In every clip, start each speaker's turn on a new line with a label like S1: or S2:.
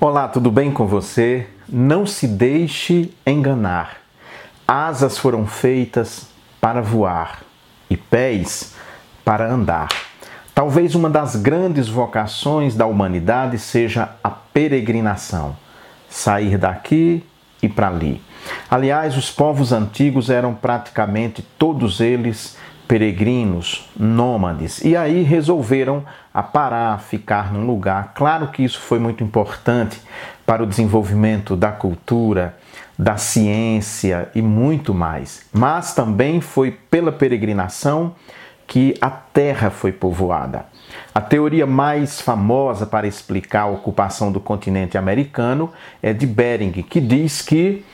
S1: Olá, tudo bem com você? Não se deixe enganar. Asas foram feitas para voar e pés para andar. Talvez uma das grandes vocações da humanidade seja a peregrinação sair daqui e para ali. Aliás, os povos antigos eram praticamente todos eles peregrinos, nômades, e aí resolveram a parar, ficar num lugar. Claro que isso foi muito importante para o desenvolvimento da cultura, da ciência e muito mais. Mas também foi pela peregrinação que a terra foi povoada. A teoria mais famosa para explicar a ocupação do continente americano é de Bering, que diz que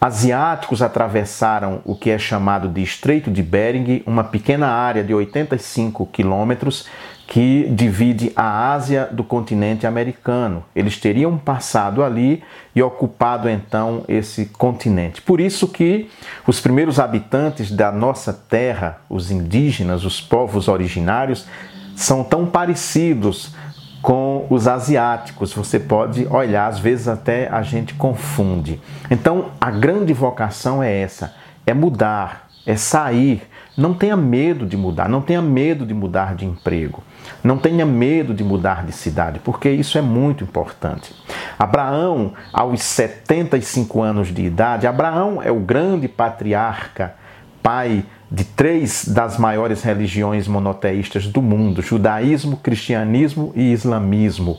S1: asiáticos atravessaram o que é chamado de Estreito de Bering, uma pequena área de 85 quilômetros que divide a Ásia do continente americano. Eles teriam passado ali e ocupado então esse continente. Por isso que os primeiros habitantes da nossa terra, os indígenas, os povos originários, são tão parecidos com os asiáticos. Você pode olhar, às vezes até a gente confunde. Então, a grande vocação é essa: é mudar, é sair. Não tenha medo de mudar, não tenha medo de mudar de emprego, não tenha medo de mudar de cidade, porque isso é muito importante. Abraão, aos 75 anos de idade, Abraão é o grande patriarca, pai de três das maiores religiões monoteístas do mundo: judaísmo, cristianismo e islamismo.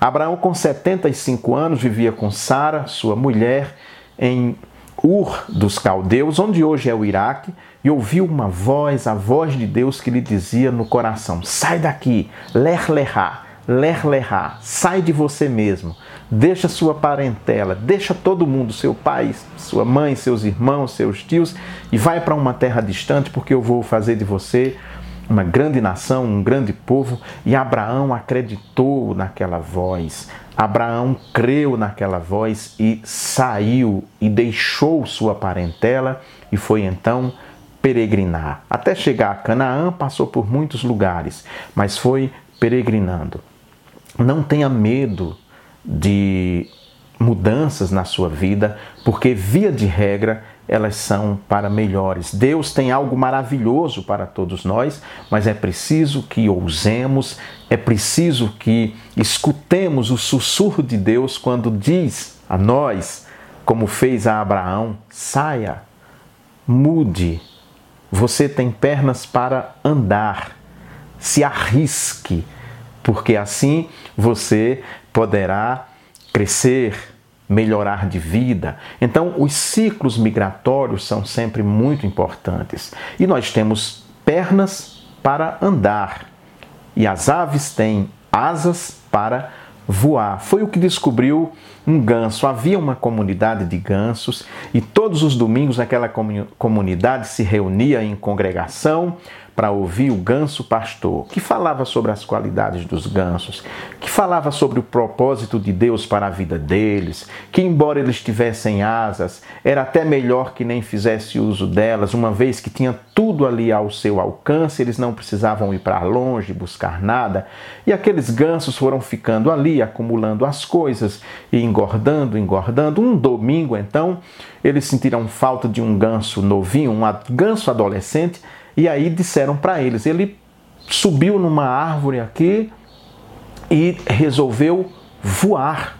S1: Abraão, com 75 anos, vivia com Sara, sua mulher, em Ur dos Caldeus, onde hoje é o Iraque, e ouviu uma voz, a voz de Deus que lhe dizia no coração: Sai daqui, ler lerá, ler lerá, sai de você mesmo deixa sua parentela, deixa todo mundo, seu pai, sua mãe, seus irmãos, seus tios, e vai para uma terra distante, porque eu vou fazer de você uma grande nação, um grande povo. E Abraão acreditou naquela voz. Abraão creu naquela voz e saiu e deixou sua parentela e foi então peregrinar. Até chegar a Canaã, passou por muitos lugares, mas foi peregrinando. Não tenha medo de mudanças na sua vida, porque via de regra elas são para melhores. Deus tem algo maravilhoso para todos nós, mas é preciso que ousemos, é preciso que escutemos o sussurro de Deus quando diz a nós, como fez a Abraão: saia, mude. Você tem pernas para andar. Se arrisque, porque assim você poderá crescer, melhorar de vida. Então, os ciclos migratórios são sempre muito importantes. E nós temos pernas para andar, e as aves têm asas para voar. Foi o que descobriu um ganso. Havia uma comunidade de gansos e todos os domingos aquela comunidade se reunia em congregação para ouvir o ganso pastor, que falava sobre as qualidades dos gansos, que falava sobre o propósito de Deus para a vida deles, que embora eles tivessem asas, era até melhor que nem fizesse uso delas, uma vez que tinha tudo ali ao seu alcance, eles não precisavam ir para longe buscar nada, e aqueles gansos foram ficando ali, acumulando as coisas e engordando, engordando. Um domingo, então, eles sentiram falta de um ganso novinho, um ganso adolescente, e aí disseram para eles: ele subiu numa árvore aqui e resolveu voar.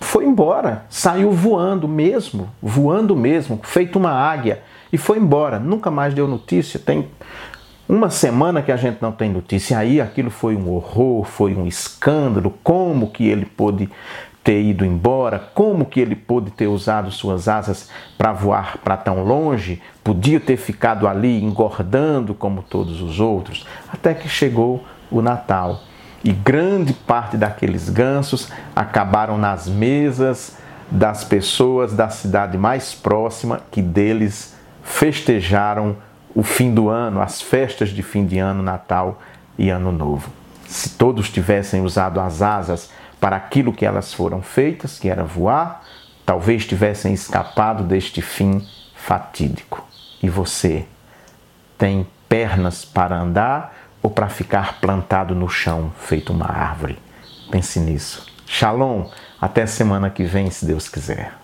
S1: Foi embora, saiu voando mesmo, voando mesmo, feito uma águia e foi embora. Nunca mais deu notícia. Tem uma semana que a gente não tem notícia. Aí aquilo foi um horror, foi um escândalo. Como que ele pôde ter ido embora, como que ele pôde ter usado suas asas para voar para tão longe, podia ter ficado ali engordando como todos os outros, até que chegou o Natal. E grande parte daqueles gansos acabaram nas mesas das pessoas da cidade mais próxima que deles festejaram o fim do ano, as festas de fim de ano, Natal e Ano Novo. Se todos tivessem usado as asas para aquilo que elas foram feitas, que era voar, talvez tivessem escapado deste fim fatídico. E você tem pernas para andar ou para ficar plantado no chão, feito uma árvore? Pense nisso. Shalom, até semana que vem, se Deus quiser.